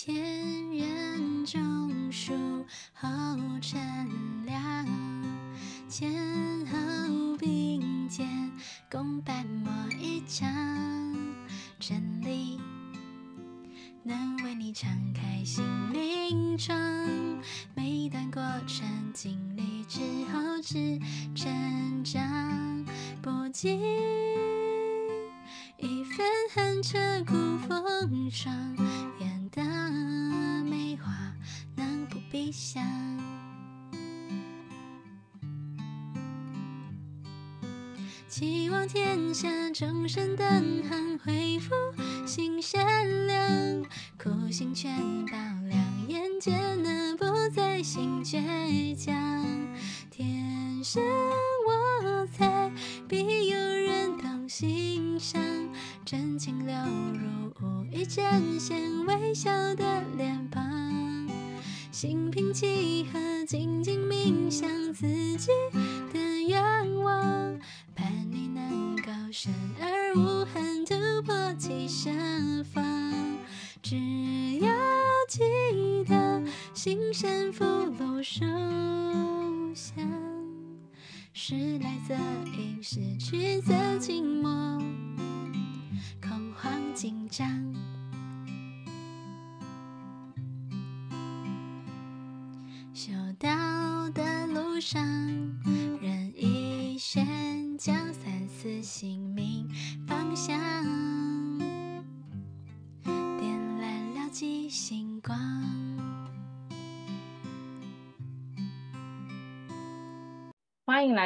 天人种树后乘凉，前后并肩共斑驳一场，真理能为你敞开心灵窗，每段过程经历之后是成长，不经希望天下众生登航，恢复心善良，苦心全倒亮，眼界那不再心倔强。天生我材必有人懂欣赏，真情流入无意展现微笑的心善福禄寿享，时来则迎，时去则静默，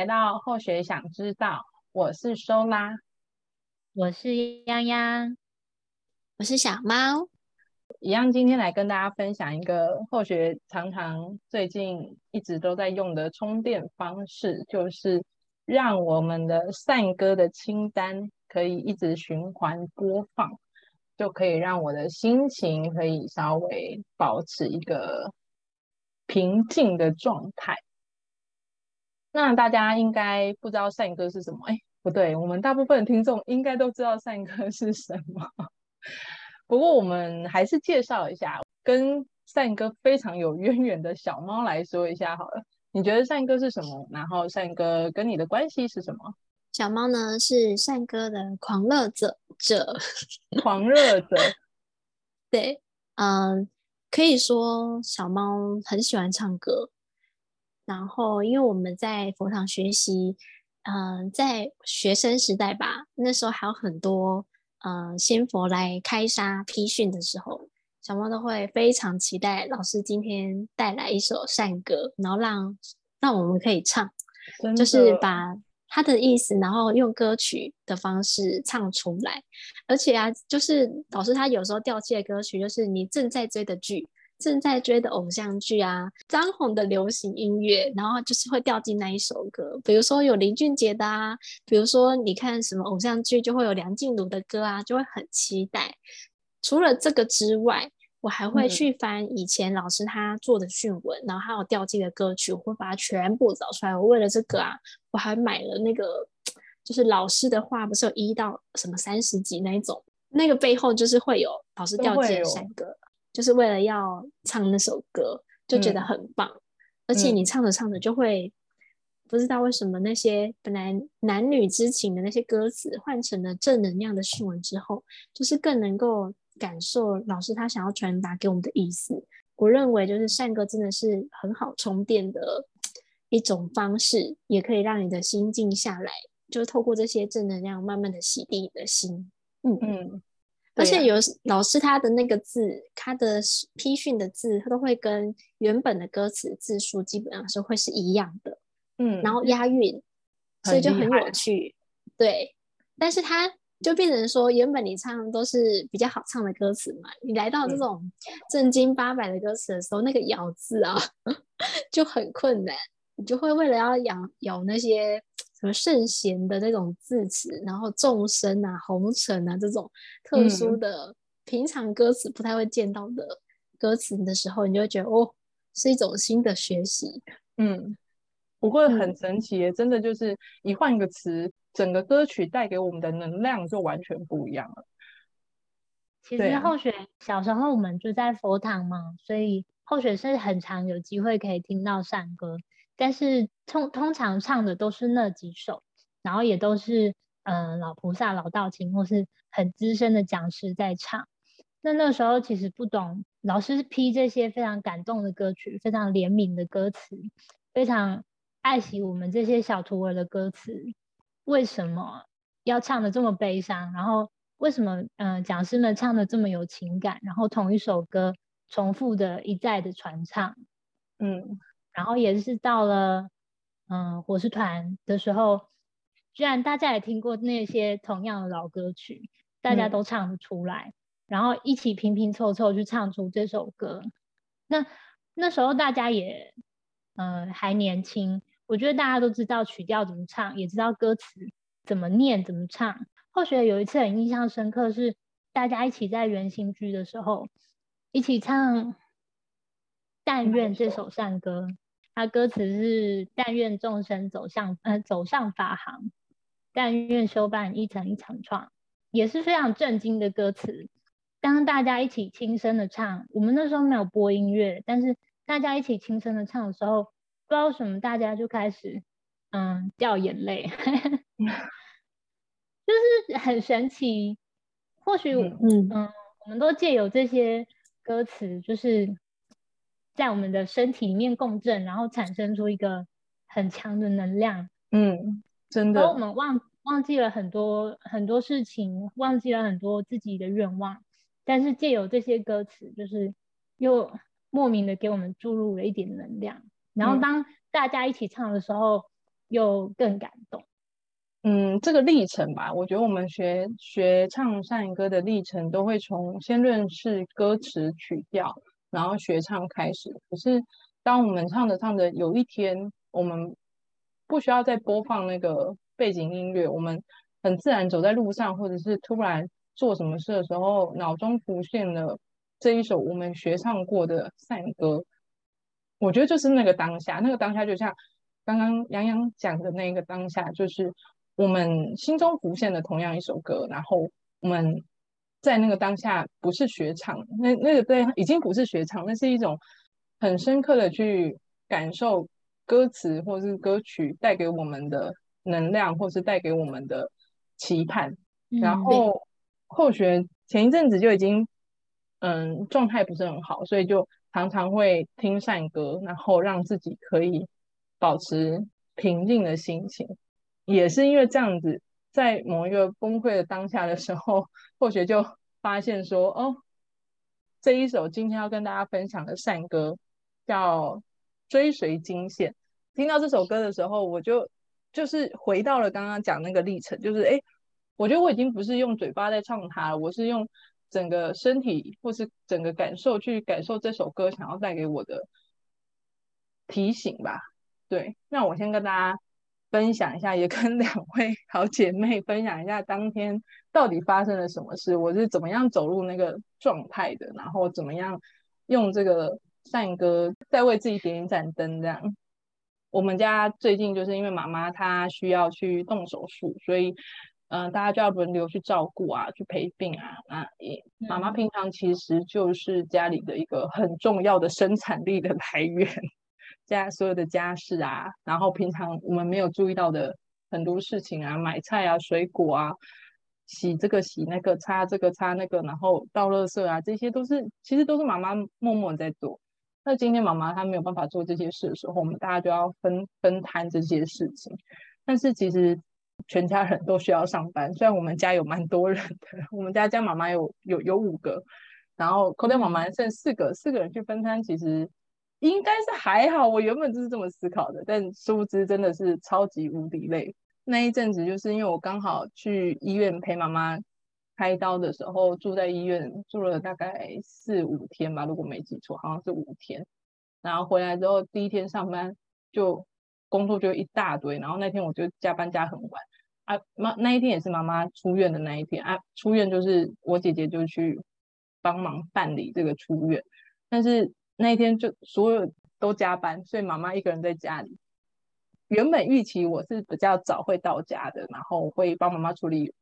来到后学想知道，我是收拉，我是泱泱，我是小猫。一样，今天来跟大家分享一个后学常常最近一直都在用的充电方式，就是让我们的善歌的清单可以一直循环播放，就可以让我的心情可以稍微保持一个平静的状态。那大家应该不知道善歌是什么？哎，不对，我们大部分听众应该都知道善歌是什么。不过我们还是介绍一下，跟善歌非常有渊源的小猫来说一下好了。你觉得善歌是什么？然后善歌跟你的关系是什么？小猫呢，是善歌的狂热者者，狂热者。对，嗯，可以说小猫很喜欢唱歌。然后，因为我们在佛堂学习，嗯，在学生时代吧，那时候还有很多。嗯，仙佛来开沙批训的时候，小猫都会非常期待老师今天带来一首善歌，然后让让我们可以唱，就是把他的意思，然后用歌曲的方式唱出来。而且啊，就是老师他有时候调戏的歌曲，就是你正在追的剧。正在追的偶像剧啊，张红的流行音乐，然后就是会掉进那一首歌。比如说有林俊杰的啊，比如说你看什么偶像剧就会有梁静茹的歌啊，就会很期待。除了这个之外，我还会去翻以前老师他做的讯文，嗯、然后还有掉进的歌曲，我会把它全部找出来。我为了这个啊，我还买了那个，就是老师的话不是有一到什么三十集那一种，那个背后就是会有老师掉进的山歌。就是为了要唱那首歌，就觉得很棒。嗯、而且你唱着唱着就会不知道为什么那些本来男女之情的那些歌词换成了正能量的训文之后，就是更能够感受老师他想要传达给我们的意思。我认为就是善歌真的是很好充电的一种方式，也可以让你的心静下来，就是透过这些正能量慢慢的洗涤你的心。嗯嗯。而且有老师他的那个字，他的批训的字，他都会跟原本的歌词字数基本上是会是一样的，嗯，然后押韵，所以就很有趣，对。但是他就变成说，原本你唱的都是比较好唱的歌词嘛，你来到这种正经八百的歌词的时候，嗯、那个咬字啊 就很困难，你就会为了要咬咬那些。什么圣贤的那种字词，然后众生啊、红尘啊这种特殊的、嗯、平常歌词不太会见到的歌词的时候，你就会觉得哦，是一种新的学习。嗯，不过很神奇，嗯、真的就是一换个词，整个歌曲带给我们的能量就完全不一样了。其实后学小时候我们就在佛堂嘛，所以后学是很常有机会可以听到善歌，但是通通常唱的都是那几首，然后也都是嗯、呃、老菩萨、老道亲或是很资深的讲师在唱。那那时候其实不懂，老师批这些非常感动的歌曲，非常怜悯的歌词，非常爱惜我们这些小徒儿的歌词，为什么要唱的这么悲伤？然后为什么嗯、呃、讲师们唱的这么有情感？然后同一首歌重复的一再的传唱，嗯，然后也是到了嗯火狮团的时候，居然大家也听过那些同样的老歌曲，大家都唱得出来。嗯然后一起拼拼凑凑去唱出这首歌，那那时候大家也，呃，还年轻，我觉得大家都知道曲调怎么唱，也知道歌词怎么念怎么唱。后学有一次很印象深刻，是大家一起在圆心居的时候，一起唱《但愿》这首善歌，它歌词是“但愿众生走向呃走上法航，但愿修办一层一层创”，也是非常震惊的歌词。当大家一起轻声的唱，我们那时候没有播音乐，但是大家一起轻声的唱的时候，不知道为什么大家就开始嗯掉眼泪，就是很神奇。或许嗯嗯，我们都借由这些歌词，就是在我们的身体里面共振，然后产生出一个很强的能量。嗯，真的。然后我们忘忘记了很多很多事情，忘记了很多自己的愿望。但是借由这些歌词，就是又莫名的给我们注入了一点能量，然后当大家一起唱的时候，嗯、又更感动。嗯，这个历程吧，我觉得我们学学唱善歌的历程，都会从先认识歌词曲调，然后学唱开始。可是当我们唱着唱着，有一天我们不需要再播放那个背景音乐，我们很自然走在路上，或者是突然。做什么事的时候，脑中浮现了这一首我们学唱过的散歌，我觉得就是那个当下，那个当下就像刚刚洋洋讲的那个当下，就是我们心中浮现的同样一首歌，然后我们在那个当下不是学唱，那那个对已经不是学唱，那是一种很深刻的去感受歌词或是歌曲带给我们的能量，或是带给我们的期盼，然后。后学前一阵子就已经，嗯，状态不是很好，所以就常常会听善歌，然后让自己可以保持平静的心情。也是因为这样子，在某一个崩溃的当下的时候，或许就发现说，哦，这一首今天要跟大家分享的善歌叫《追随金线》。听到这首歌的时候，我就就是回到了刚刚讲那个历程，就是哎。诶我觉得我已经不是用嘴巴在唱它了，我是用整个身体或是整个感受去感受这首歌想要带给我的提醒吧。对，那我先跟大家分享一下，也跟两位 好姐妹分享一下当天到底发生了什么事，我是怎么样走入那个状态的，然后怎么样用这个善歌再为自己点一盏灯这样。我们家最近就是因为妈妈她需要去动手术，所以。嗯、呃，大家就要轮流去照顾啊，去陪病啊。那也妈妈平常其实就是家里的一个很重要的生产力的来源，家所有的家事啊，然后平常我们没有注意到的很多事情啊，买菜啊、水果啊、洗这个洗那个、擦这个擦那个，然后倒垃圾啊，这些都是其实都是妈妈默默在做。那今天妈妈她没有办法做这些事的时候，我们大家就要分分摊这些事情。但是其实。全家人都需要上班，虽然我们家有蛮多人的，我们家家妈妈有有有五个，然后扣掉妈妈剩四个，四个人去分摊，其实应该是还好。我原本就是这么思考的，但殊不知真的是超级无敌累。那一阵子就是因为我刚好去医院陪妈妈开刀的时候，住在医院住了大概四五天吧，如果没记错，好像是五天。然后回来之后第一天上班就。工作就一大堆，然后那天我就加班加很晚啊。妈，那一天也是妈妈出院的那一天啊。出院就是我姐姐就去帮忙办理这个出院，但是那一天就所有都加班，所以妈妈一个人在家里。原本预期我是比较早会到家的，然后会帮妈妈处理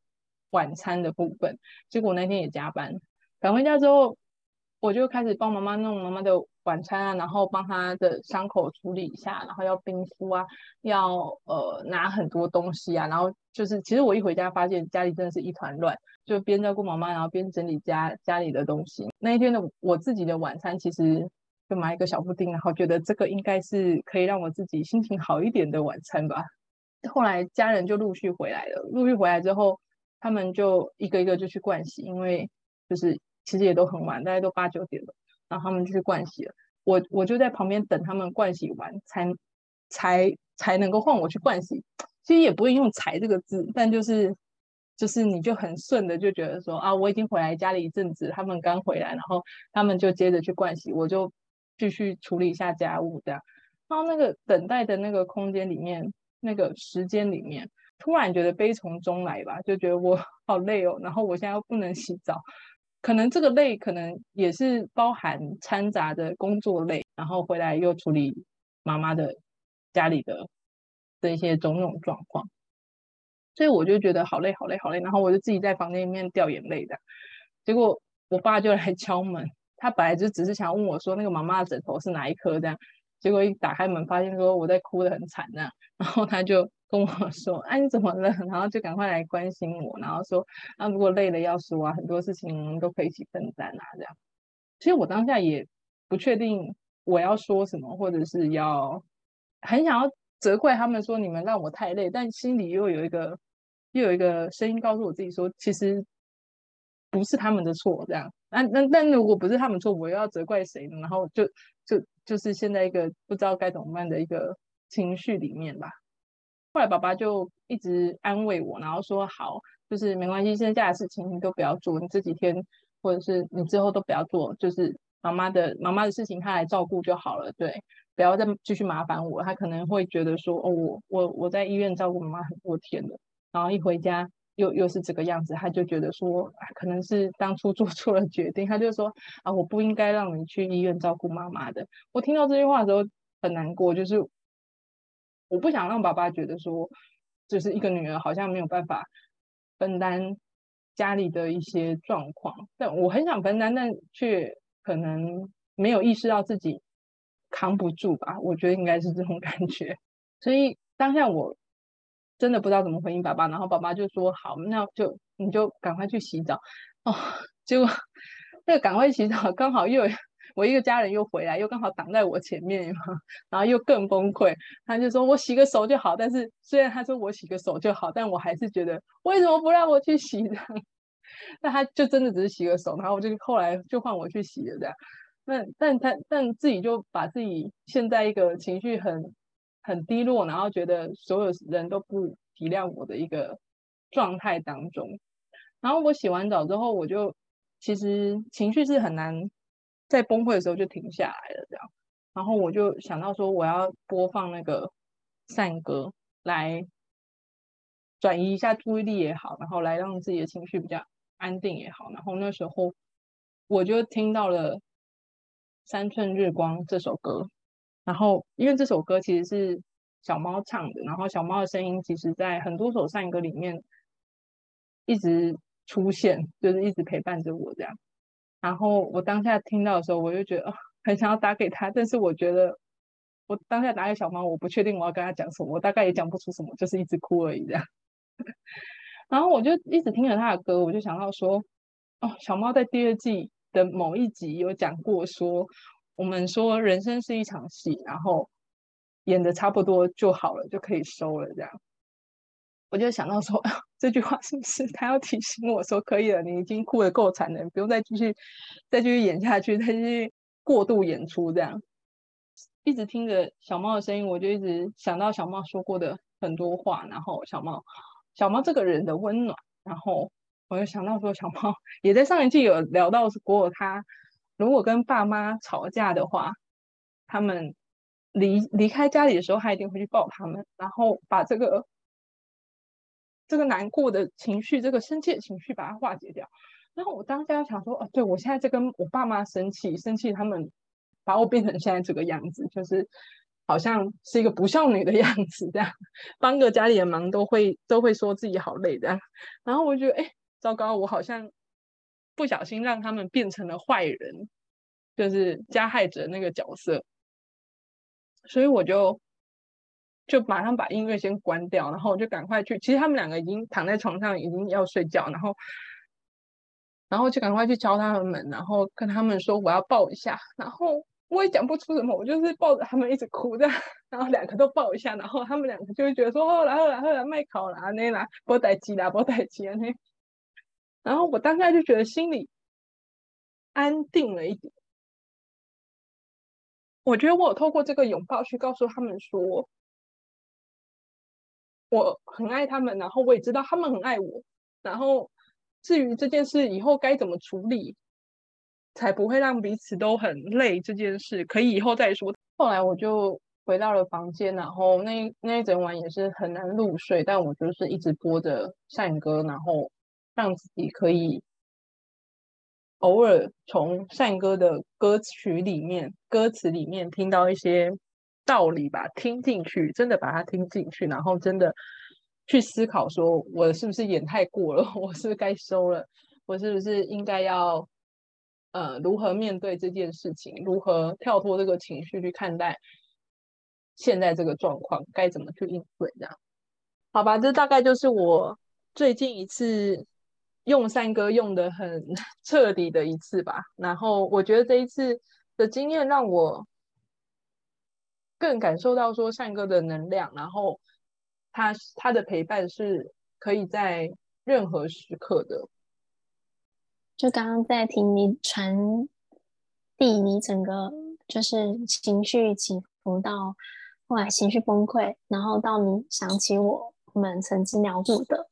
晚餐的部分，结果那天也加班，赶回家之后，我就开始帮妈妈弄妈妈的晚餐啊，然后帮她的伤口处理一下，然后要冰敷啊，要呃拿很多东西啊，然后就是其实我一回家发现家里真的是一团乱，就边照顾妈妈，然后边整理家家里的东西。那一天的我自己的晚餐其实就买一个小布丁，然后觉得这个应该是可以让我自己心情好一点的晚餐吧。后来家人就陆续回来了，陆续回来之后，他们就一个一个就去盥洗，因为就是。其实也都很晚，大概都八九点了，然后他们就去盥洗了。我我就在旁边等他们盥洗完，才才才能够换我去盥洗。其实也不会用“才”这个字，但就是就是你就很顺的就觉得说啊，我已经回来家里一阵子，他们刚回来，然后他们就接着去盥洗，我就继续处理一下家务这样。然后那个等待的那个空间里面，那个时间里面，突然觉得悲从中来吧，就觉得我 好累哦，然后我现在又不能洗澡。可能这个累，可能也是包含掺杂的工作累，然后回来又处理妈妈的家里的的一些种种状况，所以我就觉得好累好累好累，然后我就自己在房间里面掉眼泪的。结果我爸就来敲门，他本来就只是想问我说那个妈妈的枕头是哪一颗这样，结果一打开门发现说我在哭得很惨这样，然后他就。跟我说，哎、啊，你怎么了？然后就赶快来关心我，然后说，啊，如果累了要说啊，很多事情都可以一起分担啊，这样。其实我当下也不确定我要说什么，或者是要很想要责怪他们说你们让我太累，但心里又有一个又有一个声音告诉我自己说，其实不是他们的错，这样。那那但如果不是他们错，我又要责怪谁呢？然后就就就是现在一个不知道该怎么办的一个情绪里面吧。后来爸爸就一直安慰我，然后说好，就是没关系，剩下的事情你都不要做，你这几天或者是你之后都不要做，就是妈妈的妈妈的事情他来照顾就好了，对，不要再继续麻烦我。他可能会觉得说，哦，我我我在医院照顾妈妈很多天了，然后一回家又又是这个样子，他就觉得说，可能是当初 做错了决定，他就说啊，我不应该让你去医院照顾妈妈的。我听到这句话的时候很难过，就是。我不想让爸爸觉得说，就是一个女儿好像没有办法分担家里的一些状况，但我很想分担，但却可能没有意识到自己扛不住吧。我觉得应该是这种感觉，所以当下我真的不知道怎么回应爸爸，然后爸爸就说：“好，那就你就赶快去洗澡。”哦，结果那个赶快洗澡刚好又。我一个家人又回来，又刚好挡在我前面嘛，然后又更崩溃。他就说：“我洗个手就好。”但是虽然他说我洗个手就好，但我还是觉得为什么不让我去洗呢？那他就真的只是洗个手，然后我就后来就换我去洗了这样。那但他但自己就把自己陷在一个情绪很很低落，然后觉得所有人都不体谅我的一个状态当中。然后我洗完澡之后，我就其实情绪是很难。在崩溃的时候就停下来了，这样，然后我就想到说，我要播放那个善歌来转移一下注意力也好，然后来让自己的情绪比较安定也好。然后那时候我就听到了《三寸日光》这首歌，然后因为这首歌其实是小猫唱的，然后小猫的声音其实在很多首善歌里面一直出现，就是一直陪伴着我这样。然后我当下听到的时候，我就觉得很想要打给他，但是我觉得我当下打给小猫，我不确定我要跟他讲什么，我大概也讲不出什么，就是一直哭而已这样。然后我就一直听着他的歌，我就想到说，哦，小猫在第二季的某一集有讲过说，我们说人生是一场戏，然后演得差不多就好了，就可以收了这样。我就想到说，这句话是不是他要提醒我说，可以了，你已经哭得够惨了，不用再继续再继续演下去，再继续过度演出这样。一直听着小猫的声音，我就一直想到小猫说过的很多话，然后小猫小猫这个人的温暖，然后我就想到说，小猫 也在上一季有聊到过，他如果跟爸妈吵架的话，他们离离开家里的时候，他一定会去抱他们，然后把这个。这个难过的情绪，这个生气的情绪，把它化解掉。然后我当下想说，哦，对，我现在在跟我爸妈生气，生气他们把我变成现在这个样子，就是好像是一个不孝女的样子，这样帮个家里的忙都会都会说自己好累这样。然后我觉得，哎，糟糕，我好像不小心让他们变成了坏人，就是加害者那个角色，所以我就就马上把音乐先关掉，然后我就赶快去。其实他们两个已经躺在床上，已经要睡觉，然后然后就赶快去敲他们门，然后跟他们说我要抱一下，然后我也讲不出什么，我就是抱着他们一直哭的，然后两个都抱一下，然后他们两个就会觉得说哦，然后然后来麦考啦那啦，波带机啦波带机啊那。然后我当下就觉得心里安定了一点。我觉得我有透过这个拥抱去告诉他们说，我很爱他们，然后我也知道他们很爱我。然后至于这件事以后该怎么处理，才不会让彼此都很累，这件事可以以后再说。后来我就回到了房间，然后那那一整晚也是很难入睡，但我就是一直播着善歌，然后。让自己可以偶尔从善歌的歌曲里面、歌词里面听到一些道理吧，听进去，真的把它听进去，然后真的去思考：说我是不是演太过了？我是不是该收了？我是不是应该要呃如何面对这件事情？如何跳脱这个情绪去看待现在这个状况？该怎么去应对？这样好吧？这大概就是我最近一次。用善哥用的很 彻底的一次吧，然后我觉得这一次的经验让我更感受到说善哥的能量，然后他他的陪伴是可以在任何时刻的。就刚刚在听你传递你整个就是情绪起伏到后来情绪崩溃，然后到你想起我们曾经聊过的。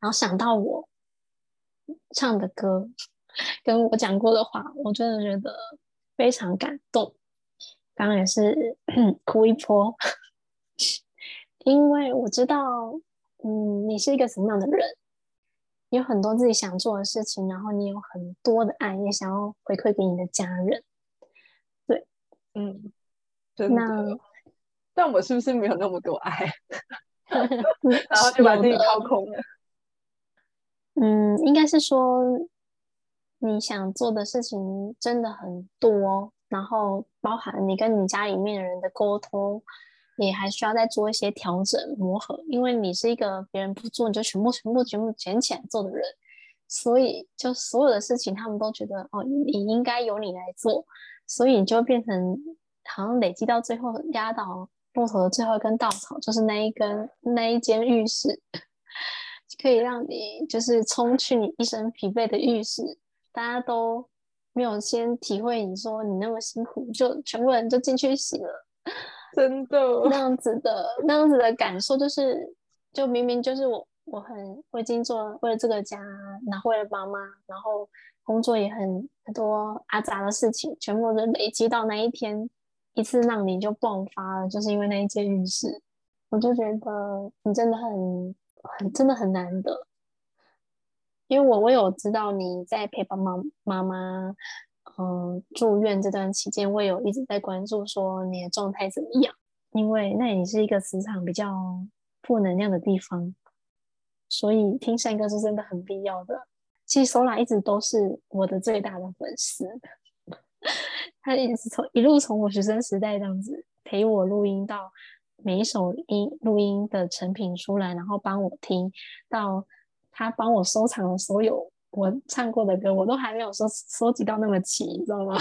然后想到我唱的歌，跟我讲过的话，我真的觉得非常感动。刚刚也是 哭一波，因为我知道，嗯，你是一个什么样的人，有很多自己想做的事情，然后你有很多的爱，也想要回馈给你的家人。对，嗯，真的。那但我是不是没有那么多爱？然后就把自己掏空了。嗯，应该是说你想做的事情真的很多，然后包含你跟你家里面的人的沟通，也还需要再做一些调整磨合。因为你是一个别人不做你就全部全部全部捡起来做的人，所以就所有的事情他们都觉得哦，你应该由你来做，所以你就变成好像累积到最后压倒骆驼的最后一根稻草，就是那一根那一间浴室。可以让你就是冲去你一身疲惫的浴室，大家都没有先体会你说你那么辛苦，就全部人就进去洗了，真的那样子的那样子的感受，就是就明明就是我我很我已经做为了这个家，然后为了妈妈，然后工作也很很多阿杂的事情，全部都累积到那一天一次让你就爆发了，就是因为那一间浴室，我就觉得你真的很。很真的很难得，因为我我有知道你在陪爸妈妈妈，嗯，住院这段期间，我有一直在关注说你的状态怎么样，因为那里是一个磁场比较负能量的地方，所以听善歌是真的很必要的。其实 Sola 一直都是我的最大的粉丝，他一直从一路从我学生时代这样子陪我录音到。每一首音录音的成品出来，然后帮我听到他帮我收藏了所有我唱过的歌，我都还没有收收集到那么齐，你知道吗？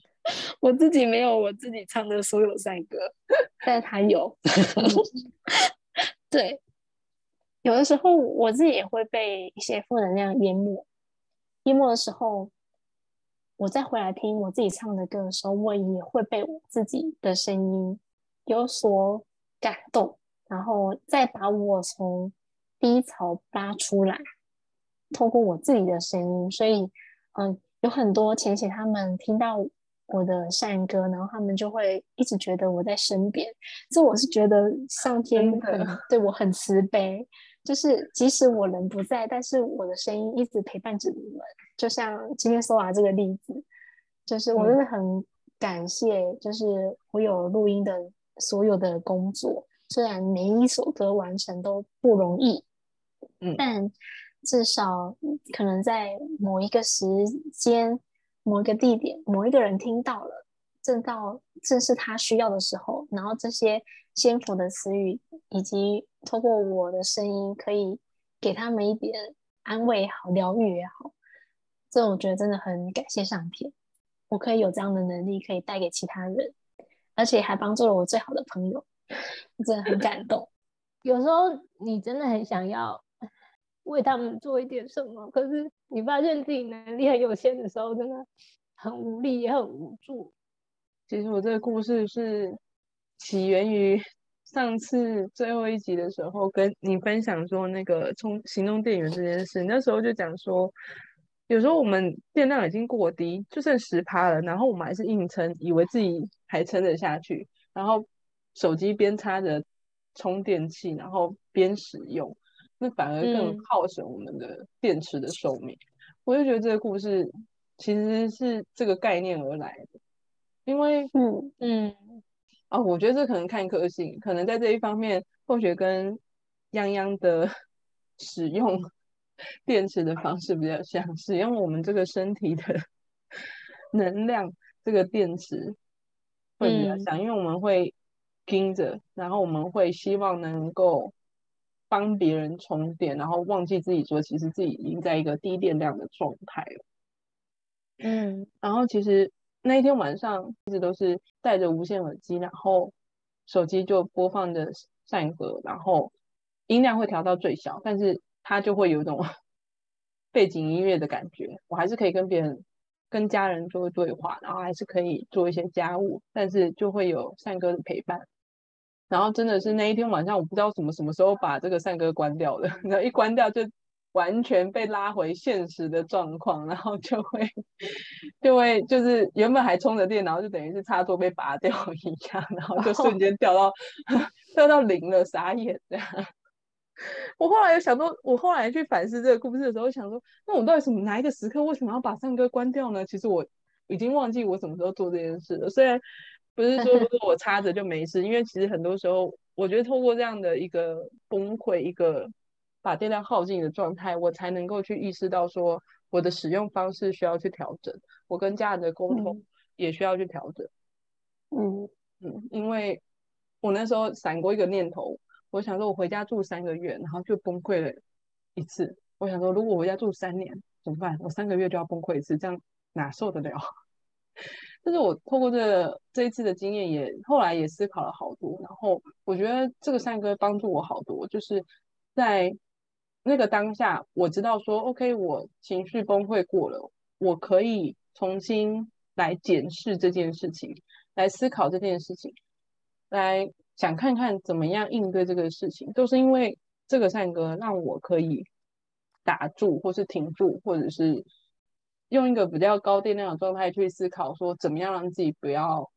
我自己没有我自己唱的所有善歌，但他有。对，有的时候我自己也会被一些负能量淹没，淹没的时候，我再回来听我自己唱的歌的时候，我也会被我自己的声音有所。感动，然后再把我从低潮拉出来，透过我自己的声音，所以，嗯，有很多浅浅他们听到我的善歌，然后他们就会一直觉得我在身边。这我是觉得上天很对我很慈悲，就是即使我人不在，但是我的声音一直陪伴着你们。就像今天 Sola 这个例子，就是我真的很感谢，就是我有录音的。所有的工作，虽然每一首歌完成都不容易，嗯，但至少可能在某一个时间、某一个地点、某一个人听到了，正到正是他需要的时候，然后这些先佛的词语，以及透过我的声音，可以给他们一点安慰也好、疗愈也好，这我觉得真的很感谢上天，我可以有这样的能力，可以带给其他人，而且还帮助了我最好的朋友，真的很感动。有时候你真的很想要为他们做一点什么，可是你发现自己能力很有限的时候，真的很无力也很无助。其实我这个故事是起源于上次最后一集的时候，跟你分享说那个充行动电源这件事。那时候就讲说，有时候我们电量已经过低，就剩十趴了，然后我们还是硬撑，以为自己还撑得下去，然后手机边插着。充电器，然后边使用，那反而更耗损我们的电池的寿命。嗯。我就觉得这个故事其实是这个概念而来的，因为嗯嗯哦，我觉得这可能看个性，可能在这一方面，或许跟泱泱的 使用 电池的方式比较像，使用我们这个身体的 能量，这个电池会比较像，嗯，因为我们会。盯着，然后我们会希望能够帮别人充电，然后忘记自己说，其实自己已经在一个低电量的状态了。嗯，然后其实那一天晚上一直都是戴着无线耳机，然后手机就播放着善歌，然后音量会调到最小，但是它就会有一种 背景音乐的感觉。我还是可以跟别人。跟家人做对话，然后还是可以做一些家务，但是就会有善哥的陪伴。然后真的是那一天晚上，我不知道什么什么时候把这个善哥关掉的，然后一关掉就完全被拉回现实的状况，然后就会 就会就是原本还充着电，然后就等于是插座被拔掉一样，然后就瞬间掉到、oh. 掉到零了，傻眼这样。我后来有想说，我后来去反思这个故事的时候，想说，那我到底什么哪一个时刻，为什么要把唱歌关掉呢？其实我已经忘记我什么时候做这件事了。虽然不是说如果我插着就没事，因为其实很多时候，我觉得透过这样的一个崩溃、一个把电量耗尽的状态，我才能够去意识到说，我的使用方式需要去调整，我跟家人的沟通也需要去调整。嗯嗯，因为我那时候闪过一个念头。我想说，我回家住三个月，然后就崩溃了一次。我想说，如果我回家住三年怎么办？我三个月就要崩溃一次，这样哪受得了？但是我透过这、这一次的经验也，也后来也思考了好多。然后我觉得这个善哥帮助我好多，就是在那个当下，我知道说，OK，我情绪崩溃过了，我可以重新来检视这件事情，来思考这件事情，来。想看看怎么样应对这个事情，都是因为这个善歌让我可以打住，或是停住，或者是用一个比较高电量的状态去思考，说怎么样让自己不要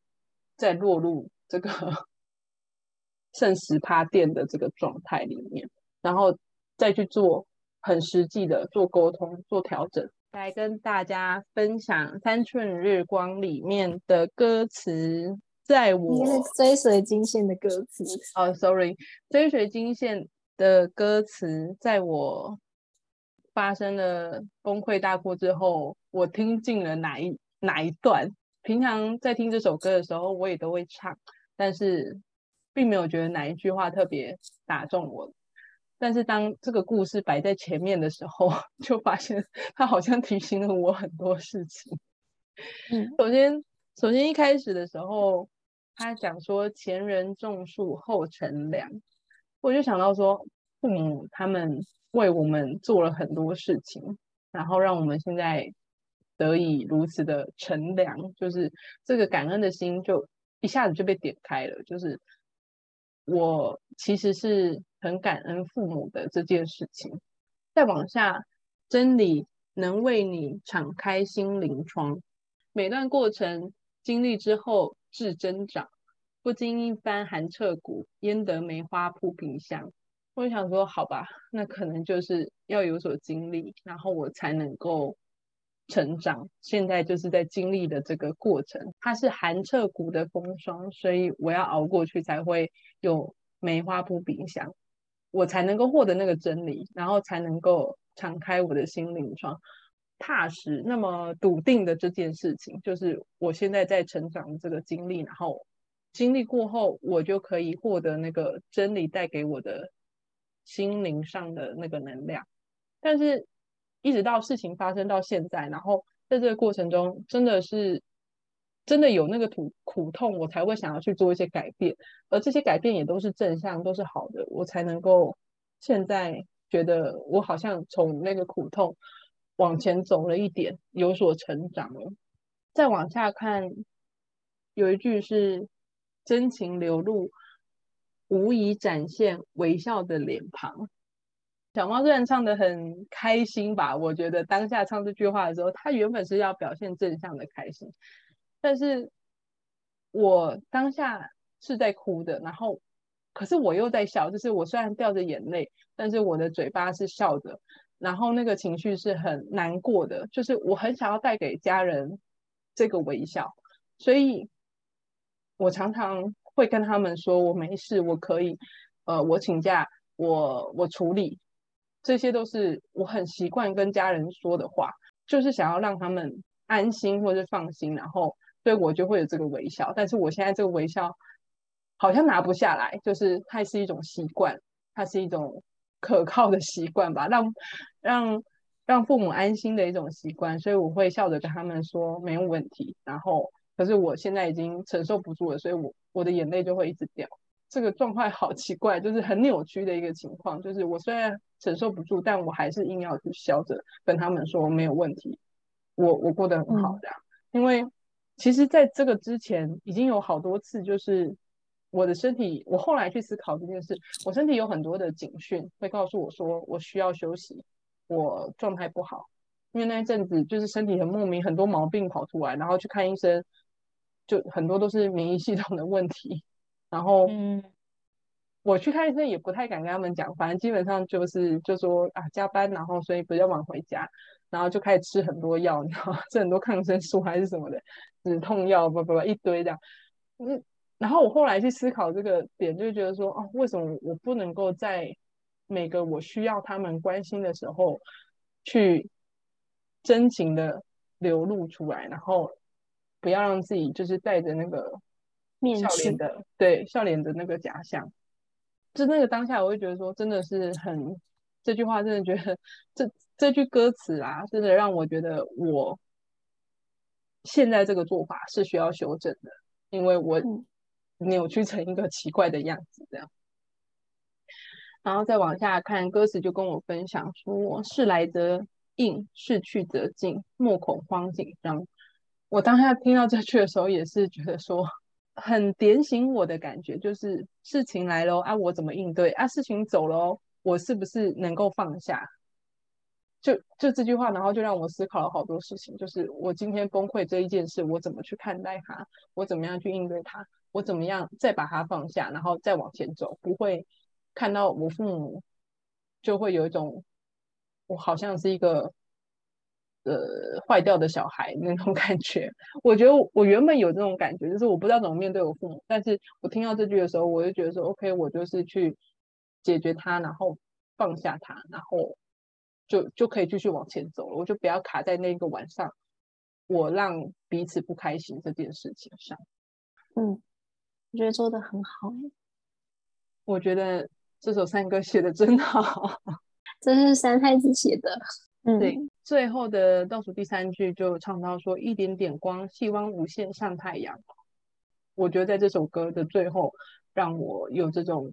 再落入这个 剩十趴电的这个状态里面，然后再去做很实际的做沟通、做调整，来跟大家分享《三寸日光》里面的歌词。在我追随金线的歌词哦、oh,，sorry，追随金线的歌词，在我发生了崩溃大哭之后，我听进了哪一哪一段？平常在听这首歌的时候，我也都会唱，但是并没有觉得哪一句话特别打中我。但是当这个故事摆在前面的时候，就发现它好像提醒了我很多事情。嗯，首先，首先一开始的时候。他讲说前人种树后乘凉，我就想到说父母他们为我们做了很多事情，然后让我们现在得以如此的乘凉，就是这个感恩的心就一下子就被点开了。就是我其实是很感恩父母的这件事情。再往下，真理能为你敞开心灵窗，每段过程经历之后。至增长，不经一番寒彻骨，焉得梅花扑鼻香？我想说，好吧，那可能就是要有所经历，然后我才能够成长。现在就是在经历的这个过程，它是寒彻骨的风霜，所以我要熬过去，才会有梅花扑鼻香，我才能够获得那个真理，然后才能够敞开我的心灵窗，踏实那么笃定的这件事情，就是我现在在成长的这个经历，然后经历过后，我就可以获得那个真理带给我的心灵上的那个能量。但是，一直到事情发生到现在，然后在这个过程中，真的是真的有那个苦苦痛，我才会想要去做一些改变，而这些改变也都是正向，都是好的，我才能够现在觉得我好像从那个苦痛往前走了一点，有所成长了。再往下看，有一句是“真情流露，无疑展现微笑的脸庞”。小猫虽然唱得很开心吧，我觉得当下唱这句话的时候，他原本是要表现正向的开心，但是我当下是在哭的，然后可是我又在笑，就是我虽然掉着眼泪，但是我的嘴巴是笑的，然后那个情绪是很难过的，就是我很想要带给家人这个微笑，所以我常常会跟他们说，我没事，我可以，呃，我请假，我我处理。这些都是我很习惯跟家人说的话，就是想要让他们安心或者放心，然后对我就会有这个微笑。但是我现在这个微笑好像拿不下来，就是它是一种习惯，它是一种可靠的习惯吧，让让让父母安心的一种习惯。所以我会笑着跟他们说没有问题。然后，可是我现在已经承受不住了，所以我我的眼泪就会一直掉。这个状况好奇怪，就是很扭曲的一个情况。就是我虽然承受不住，但我还是硬要去笑着跟他们说没有问题，我我过得很好这样。嗯。因为其实在这个之前已经有好多次，就是我的身体，我后来去思考这件事，我身体有很多的警讯会告诉我说我需要休息，我状态不好。因为那一阵子就是身体很莫名，很多毛病跑出来，然后去看医生，就很多都是免疫系统的问题。然后，嗯，我去看医生也不太敢跟他们讲，反正基本上就是就说啊加班，然后所以比较晚回家，然后就开始吃很多药，你知道吗？吃很多抗生素还是什么的止痛药，不不不一堆这样。嗯，然后我后来去思考这个点，就觉得说，哦，为什么我不能够在每个我需要他们关心的时候，去真情的流露出来，然后不要让自己就是带着那个。笑脸的，对，笑脸的那个假象，就那个当下，我会觉得说，真的是很，这句话真的觉得，这这句歌词啊，真的让我觉得我现在这个做法是需要修正的，因为我扭曲成一个奇怪的样子，这样。然后再往下看，歌词就跟我分享说：“事来则应，事去则静，莫恐慌紧张。”我当下听到这句的时候，也是觉得说。很点醒我的感觉，就是事情来了啊，我怎么应对啊？事情走了，我是不是能够放下？就就这句话，然后就让我思考了好多事情。就是我今天崩溃这一件事，我怎么去看待它？我怎么样去应对它？我怎么样再把它放下，然后再往前走？不会看到我父母，就会有一种我好像是一个。呃，坏掉的小孩那种 感觉，我觉得我原本有这种感觉，就是我不知道怎么面对我父母。但是我听到这句的时候，我就觉得说，OK，我就是去解决它，然后放下它，然后就就可以继续往前走了。我就不要卡在那个晚上，我让彼此不开心这件事情上。嗯，我觉得做的很好。我觉得这首山歌写的真好，这是三太子写的。嗯，对。最后的倒数第三句就唱到说：“一点点光，希望无限像太阳。”我觉得在这首歌的最后，让我有这种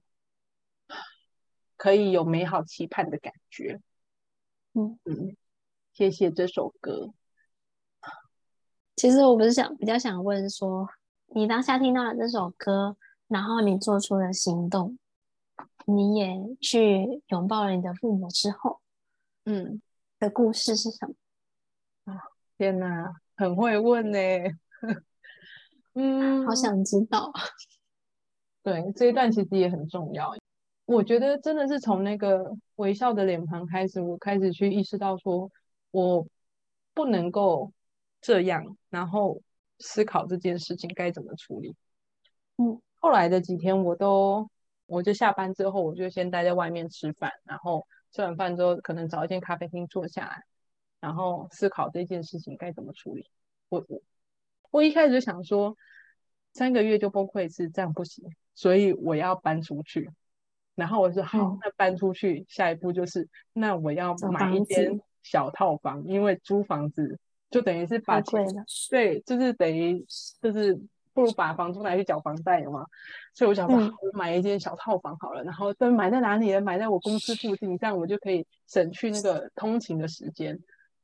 可以有美好期盼的感觉。嗯嗯，谢谢这首歌。其实我不是想比较想问说，你当下听到了这首歌，然后你做出了行动，你也去拥抱了你的父母之后，嗯。的故事是什么？啊，天哪，很会问呢。嗯，好想知道。对，这一段其实也很重要。我觉得真的是从那个微笑的脸庞开始，我开始去意识到说，我不能够这样，然后思考这件事情该怎么处理。嗯，后来的几天，我都，我就下班之后，我就先待在外面吃饭，然后吃完饭之后，可能找一间咖啡厅坐下来，然后思考这件事情该怎么处理。我我我一开始就想说，三个月就崩溃一次，这样不行，所以我要搬出去。然后我说好，嗯、那搬出去，下一步就是那我要买一间小套房，因为租房子就等于是把钱，对，就是等于就是不如把房租拿去缴房贷了嘛。所以我想说，嗯、我买一间小套房好了。然后等买在哪里呢？买在我公司附近，这样我就可以省去那个通勤的时间。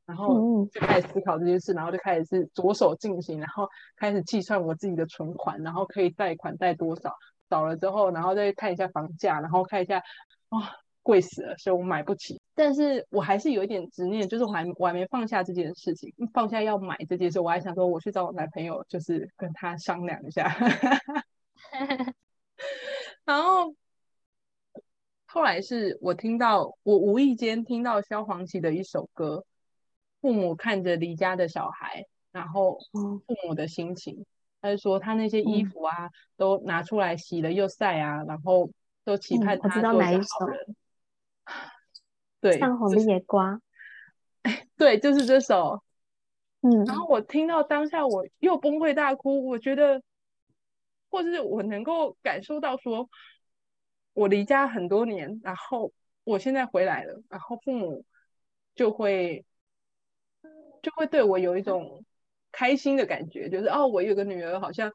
然后就开始思考这件事，然后就开始是着手进行，然后开始计算我自己的存款，然后可以贷款贷多少。找了之后，然后再看一下房价，然后看一下，哇、哦，贵死了，所以我买不起。但是我还是有一点执念，就是我还我还没放下这件事情，放下要买这件事，我还想说我去找我男朋友，就是跟他商量一下。然后后来是我听到，我无意间听到萧煌奇的一首歌，父母看着离家的小孩，然后父母的心情。他就说他那些衣服啊，嗯、都拿出来洗了又晒啊，然后都期盼他做一首？对，唱红的野瓜。对，就是这首。嗯。然后我听到当下，我又崩溃大哭。我觉得，或是我能够感受到，说我离家很多年，然后我现在回来了，然后父母就会就会对我有一种。开心的感觉就是哦，我有个女儿，好像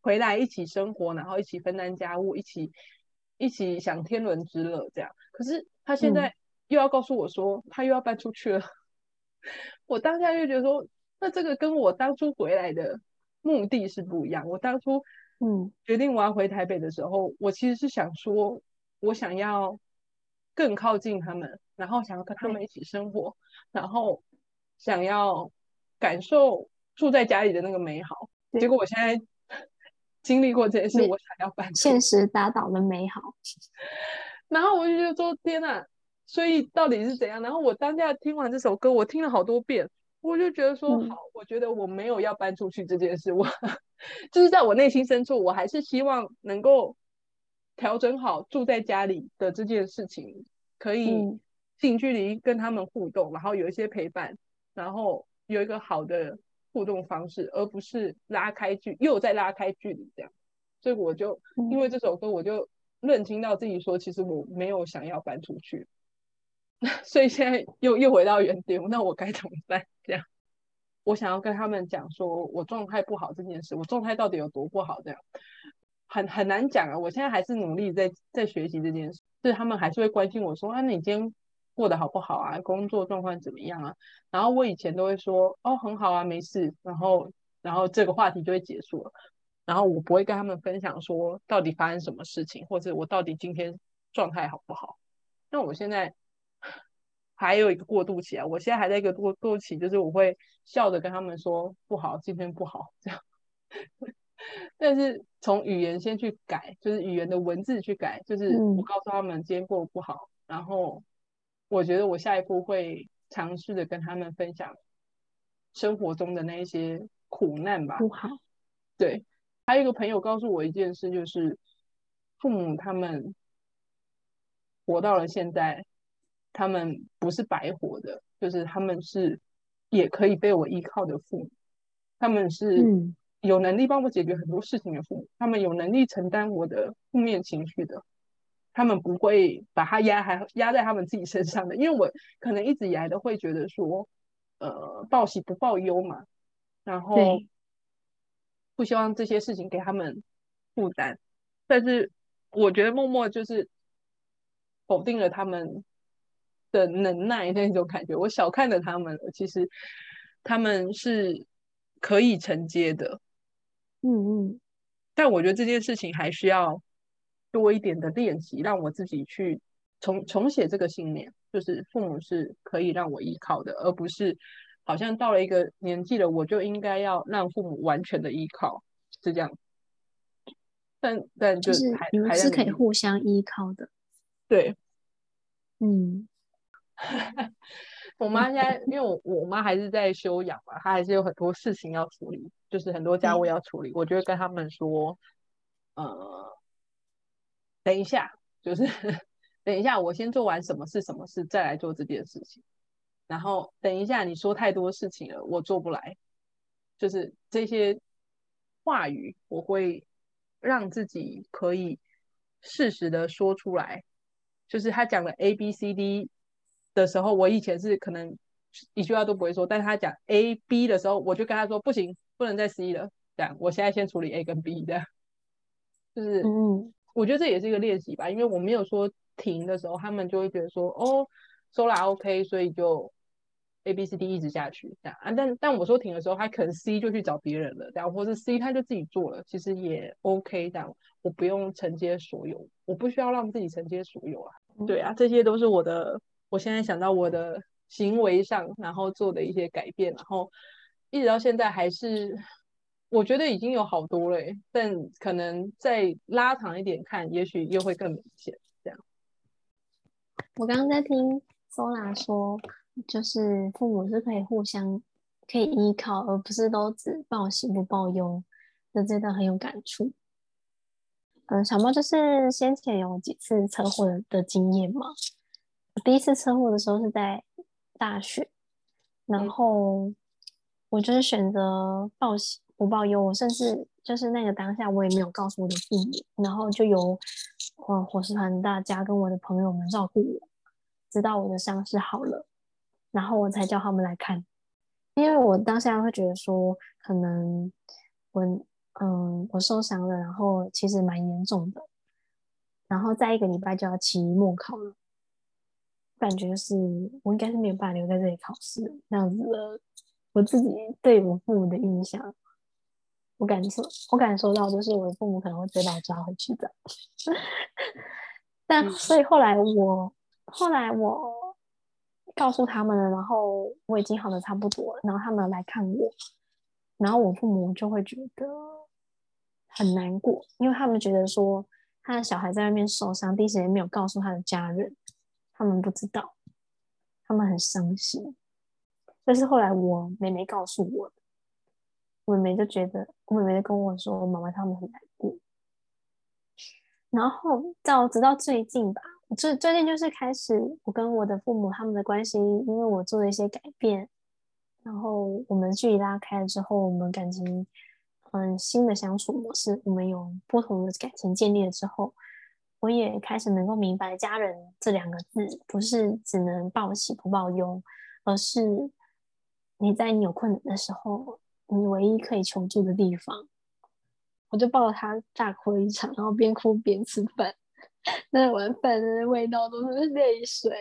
回来一起生活，然后一起分担家务，一起一起享天伦之乐这样。可是她现在又要告诉我说，她、嗯、又要搬出去了。我当下就觉得说，那这个跟我当初回来的目的是不一样。我当初嗯决定我要回台北的时候，我其实是想说，我想要更靠近他们，然后想要跟他们一起生活，然后想要。感受住在家里的那个美好，结果我现在 经历过这件事，我想要搬现实打倒了美好，然后我就觉得说天哪，所以到底是怎样？然后我当下听完这首歌，我听了好多遍，我就觉得说、嗯、好，我觉得我没有要搬出去这件事，我 就是在我内心深处，我还是希望能够调整好住在家里的这件事情，可以近距离跟他们互动，然后有一些陪伴，然后。有一个好的互动方式，而不是拉开距，又在拉开距离这样。所以我就因为这首歌，我就认清到自己说，其实我没有想要搬出去。所以现在又又回到原点，那我该怎么办？这样，我想要跟他们讲说，我状态不好这件事，我状态到底有多不好？这样很很难讲啊。我现在还是努力在在学习这件事，就是他们还是会关心我说，啊，那你今天。过得好不好啊？工作状况怎么样啊？然后我以前都会说哦，很好啊，没事。然后，然后这个话题就会结束了。然后我不会跟他们分享说到底发生什么事情，或者我到底今天状态好不好。那我现在还有一个过渡期啊，我现在还在一个过渡期，就是我会笑着跟他们说不好，今天不好这样。但是从语言先去改，就是语言的文字去改，就是我告诉他们今天过得不好，然后。我觉得我下一步会尝试着跟他们分享生活中的那一些苦难吧。不好，对。还有一个朋友告诉我一件事，就是父母他们活到了现在，他们不是白活的，就是他们是也可以被我依靠的父母，他们是有能力帮我解决很多事情的父母，他们有能力承担我的负面情绪的。他们不会把它压还压在他们自己身上的，因为我可能一直以来都会觉得说，呃，报喜不报忧嘛，然后不希望这些事情给他们负担，但是我觉得默默就是否定了他们的能耐那种感觉，我小看了他们，其实他们是可以承接的，嗯嗯，但我觉得这件事情还需要。多一点的练习，让我自己去重重写这个信念，就是父母是可以让我依靠的，而不是好像到了一个年纪了，我就应该要让父母完全的依靠，是这样。但但就，就是你们是可以互相依靠的。对，嗯，我妈现在因为我我妈还是在休养嘛，她还是有很多事情要处理，就是很多家务要处理，嗯、我就会跟他们说，呃。等一下，就是 等一下，我先做完什么事，什么事再来做这件事情。然后等一下，你说太多事情了，我做不来。就是这些话语，我会让自己可以适时的说出来。就是他讲了 A B C D 的时候，我以前是可能一句话都不会说，但是他讲 A B 的时候，我就跟他说不行，不能再 C 了。这样，我现在先处理 A 跟 B 这样。就是，嗯，我觉得这也是一个练习吧，因为我没有说停的时候，他们就会觉得说，哦，Sola OK，所以就 A B C D 一直下去这样啊。但但我说停的时候，他可能 C 就去找别人了，这样，或是 C 他就自己做了，其实也 OK，这样，我不用承接所有，我不需要让自己承接所有啊。对啊，这些都是我的，我现在想到我的行为上，然后做的一些改变，然后一直到现在还是。我觉得已经有好多了，但可能再拉长一点看，也许又会更明显。这样，我刚刚在听 Sola 说，就是父母是可以互相可以依靠，而不是都只报喜不报忧，就真的很有感触。嗯，小猫就是先前有几次车祸的的经验嘛。第一次车祸的时候是在大学，然后我就是选择报喜。不报忧，我甚至就是那个当下，我也没有告诉我的父母，然后就由呃伙食团大家跟我的朋友们照顾我，直到我的伤势好了，然后我才叫他们来看，因为我当下会觉得说，可能我嗯我受伤了，然后其实蛮严重的，然后再一个礼拜就要期末考了，感觉是我应该是没有办法留在这里考试，这样子的，我自己对我父母的印象。我感受，我感受到就是我的父母可能会直接把我抓回去的。但所以后来我后来我告诉他们了，然后我已经好的差不多了，然后他们来看我，然后我父母就会觉得很难过，因为他们觉得说他的小孩在外面受伤，第一时间没有告诉他的家人，他们不知道，他们很伤心。但是后来我妹妹告诉我。我妹妹就觉得，我妹妹就跟我说，妈妈他们很难过。然后到直到最近吧，最最近就是开始，我跟我的父母他们的关系，因为我做了一些改变，然后我们距离拉开了之后，我们感情，嗯，新的相处模式，我们有不同的感情建立了之后，我也开始能够明白，家人这两个字不是只能报喜不报忧，而是你在你有困难的时候。你唯一可以求助的地方，我就抱着他大哭了一场，然后边哭边吃饭。那碗饭的味道都是泪水，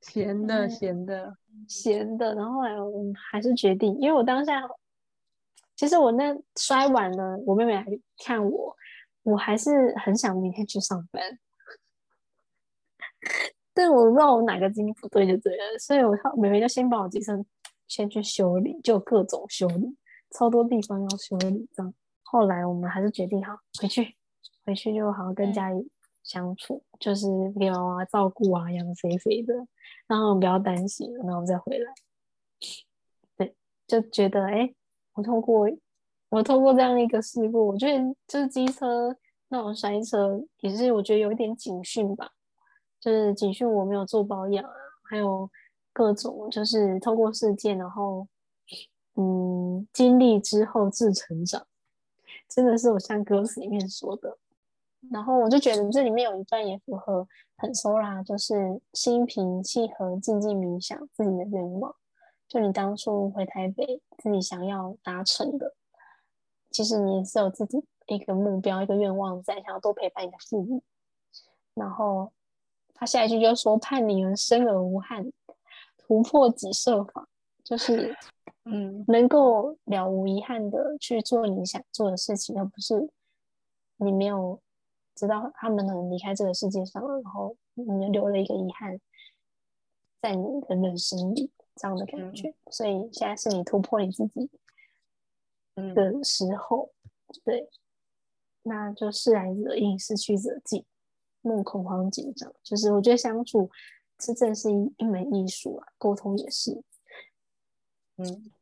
咸的，咸的，咸的。然后后来我还是决定，因为我当下其实我那摔碗了，我妹妹来看我，我还是很想明天去上班。但我不知道我哪个筋不对就对了，所以我妹妹就先帮我机车先去修理，就各种修理。超多地方要修理，这样。后来我们还是决定好回去，回去就好好跟家里相处，就是给妈妈照顾啊，养肥肥的，然后不要担心，然后再回来。对，就觉得哎、我通过，我通过这样一个事故，我觉得就是机车那种摔车，也是我觉得有一点警讯吧，就是警讯我没有做保养啊，还有各种就是透过事件，然后。嗯，经历之后自成长，真的是我像歌词里面说的。然后我就觉得这里面有一段也符合很 Sola，就是心平气和、静静冥想自己的愿望。就你当初回台北，自己想要达成的，其实你也是有自己一个目标、一个愿望在，想要多陪伴你的父母。然后他下一句就说：“盼你们生而无憾，突破己设法。”就是。嗯，能够了无遗憾的去做你想做的事情，而不是你没有知道他们可能离开这个世界上，然后你留了一个遗憾在你的人生里，这样的感觉。嗯、所以现在是你突破你自己的时候，嗯、对，那就事来者应，失去则静，莫恐慌紧张。就是我觉得相处是正是一一门艺术啊，沟通也是，嗯。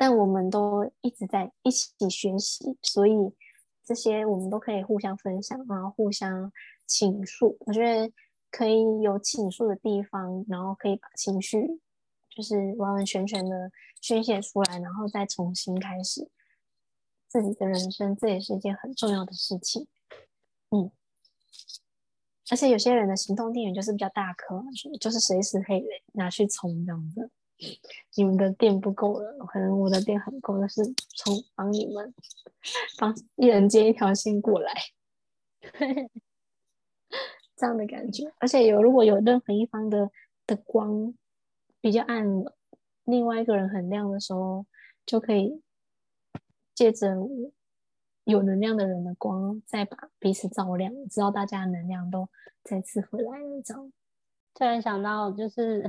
但我们都一直在一起学习，所以这些我们都可以互相分享，然后互相倾诉。我觉得可以有倾诉的地方，然后可以把情绪就是完完全全的宣泄出来，然后再重新开始自己的人生，这也是一件很重要的事情。嗯，而且有些人的行动电源就是比较大颗，就是随时可以拿去充这样子。你们的电不够了，可能我的电很够，但是从帮你们，帮一人接一条线过来。这样的感觉，而且有如果有任何一方的的光比较暗，另外一个人很亮的时候，就可以借着有能量的人的光，再把彼此照亮，直到大家能量都再次回来了。这样，突然想到，就是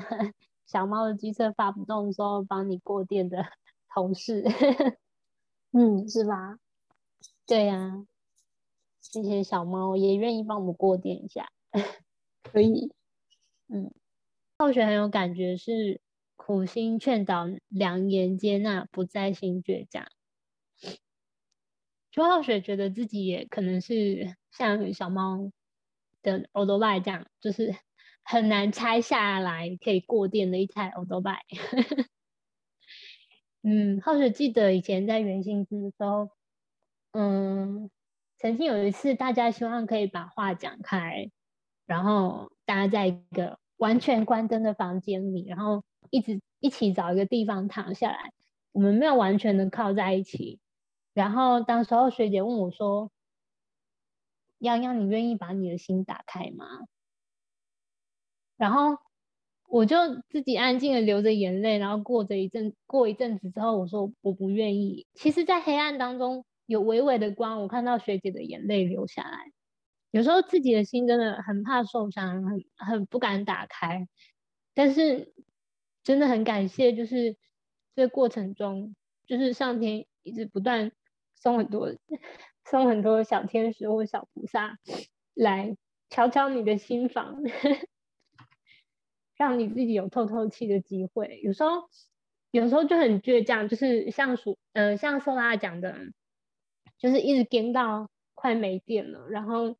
小猫的机车发不动的时候，帮你过电的 同事，嗯，是吧？对呀、啊，这些小猫也愿意帮我们过电一下。可以，嗯，后学很有感觉，是苦心劝导，良言接纳，不再心倔强。就后学觉得自己也可能是像小猫的欧多拜这样，就是很难拆下来可以过电的一台欧多拜。嗯，后学记得以前在原性质的时候，嗯，曾经有一次大家希望可以把话讲开。然后大家在一个完全关灯的房间里，然后一直一起找一个地方躺下来。我们没有完全的靠在一起。然后当时候学姐问我说：“洋洋，你愿意把你的心打开吗？”然后我就自己安静的流着眼泪，然后过着一阵过一阵子之后，我说我不愿意。其实，在黑暗当中有微微的光，我看到学姐的眼泪流下来。有时候自己的心真的很怕受伤，很很不敢打开，但是真的很感谢，就是这个过程中，就是上天一直不断送很多送很多小天使或小菩萨来敲敲你的心房，让你自己有透透气的机会。有时候有时候就很倔强，就是像属呃像苏拉讲的，就是一直跟到。快没电了，然后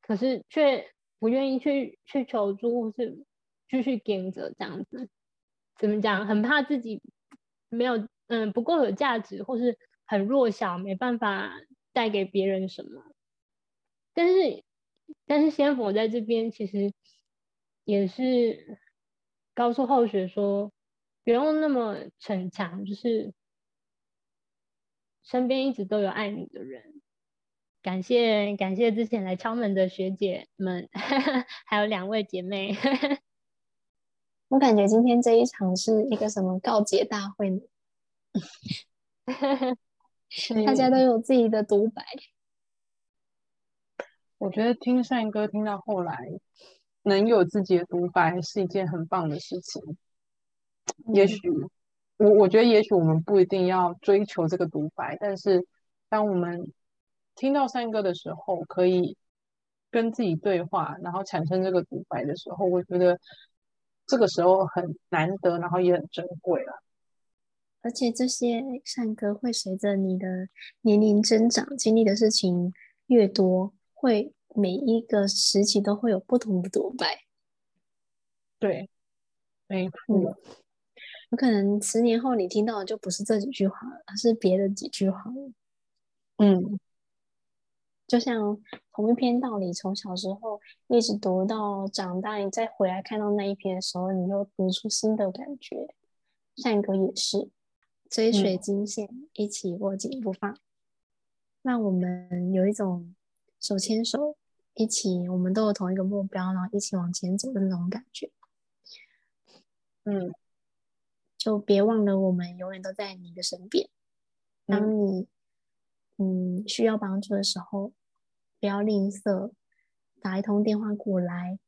可是却不愿意去去求助，或是继续跟着这样子，怎么讲？很怕自己没有嗯不够有价值，或是很弱小，没办法带给别人什么。但是但是仙佛在这边其实也是告诉后学说，不用那么逞强，就是身边一直都有爱你的人。感谢感谢之前来敲门的学姐们，还有两位姐妹。我感觉今天这一场是一个什么告解大会呢？大家都有自己的独白。我觉得听善歌听到后来，能有自己的独白是一件很棒的事情。嗯、也许我我觉得也许我们不一定要追求这个独白，但是当我们听到善歌的时候，可以跟自己对话，然后产生这个独白的时候，我觉得这个时候很难得，然后也很珍贵了。而且这些善歌会随着你的年龄增长，经历的事情越多，会每一个时期都会有不同的独白。对，没错。嗯，有可能十年后你听到的就不是这几句话了，而是别的几句话了。嗯。就像同一篇道理，从小时候一直读到长大，你再回来看到那一篇的时候，你又读出新的感觉。善歌也是，追随金线，嗯、一起握紧不放，让我们有一种手牵手，一起，我们都有同一个目标，然后一起往前走的那种感觉。嗯，就别忘了，我们永远都在你的身边。当你。嗯嗯，需要帮助的时候，不要吝啬，打一通电话过来，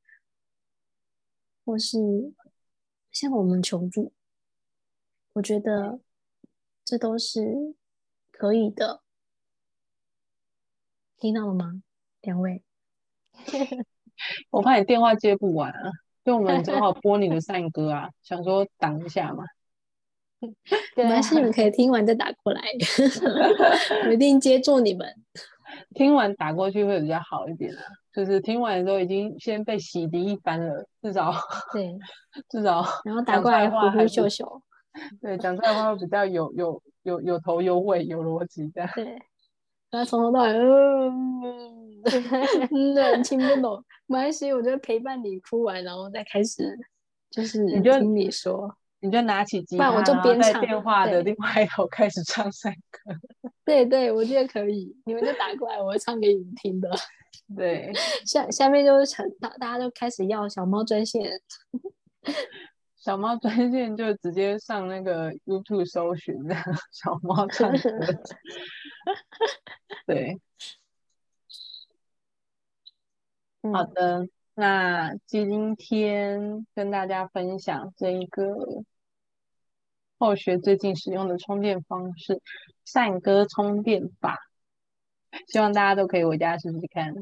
或是向我们求助。我觉得这都是可以的。听到了吗，两位？我怕你电话接不完啊，所以我们正好播你的善歌啊，想说挡一下嘛。没关系，你们可以听完再打过来，我一定接住你们。听完打过去会比较好一点啊，就是听完的时候已经先被洗涤一番了，至少对，至少然后打过来呼呼秀秀，对，讲出来的话会比较有有有有头有尾有逻辑的，对，然后从头到尾，嗯，对，听不懂，没关系，我就陪伴你哭完，然后再开始，就是你就听你说。你就拿起吉他，我就边唱，在电话的另外一头开始唱山歌。对对，我觉得可以。你们就打过来，我会唱给你们听的。对，下下面就是成大，大家都开始要小猫专线。小猫专线就直接上那个 YouTube 搜寻的小猫唱歌。对，好的。那今天跟大家分享这一个后学最近使用的充电方式——善歌充电法，希望大家都可以回家试试看。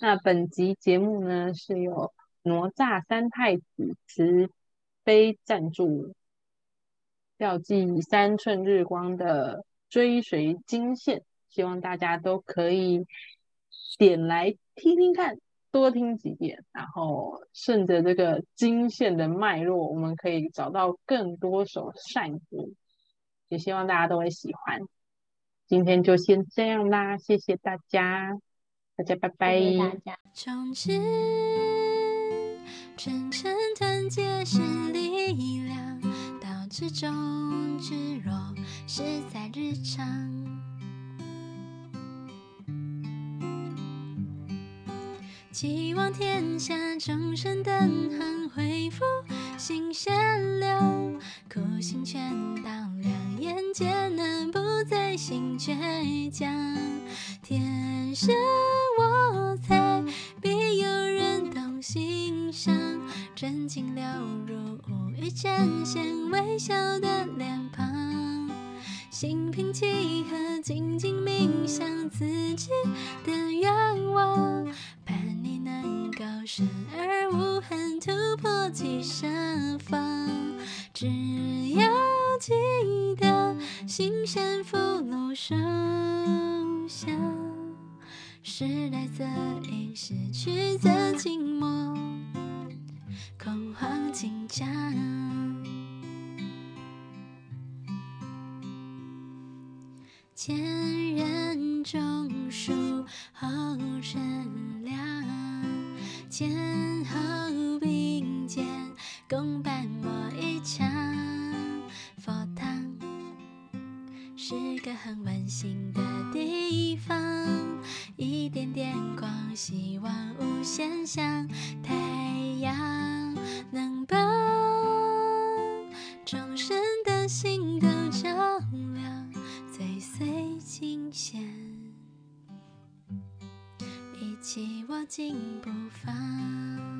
那本集节目呢，是由哪吒三太子慈悲赞助，标记三寸日光的追随金线，希望大家都可以点来听听看。多听几遍，然后顺着这个金线的脉络，我们可以找到更多首善歌，也希望大家都会喜欢。今天就先这样啦，谢谢大家，大家拜拜。谢谢大家。从前，真诚团结是力量，到至忠至弱实在日常。希望天下众生灯行恢复心善良，苦心劝导两眼艰难不再心倔强。天生我材必有人懂欣赏，真情流入无语展现微笑的脸庞，心平气和静静冥想自己的愿望。高深而无痕，突破其设防。只要记得，心善福禄寿享。时来则隐，时去则静默，空黄金甲。前人种树，后乘凉。前后并肩，共伴我一场佛堂，是个很温馨的地方。一点点光，希望无限像，太阳能把众生的心都照亮，追随琴弦。一起握紧步伐。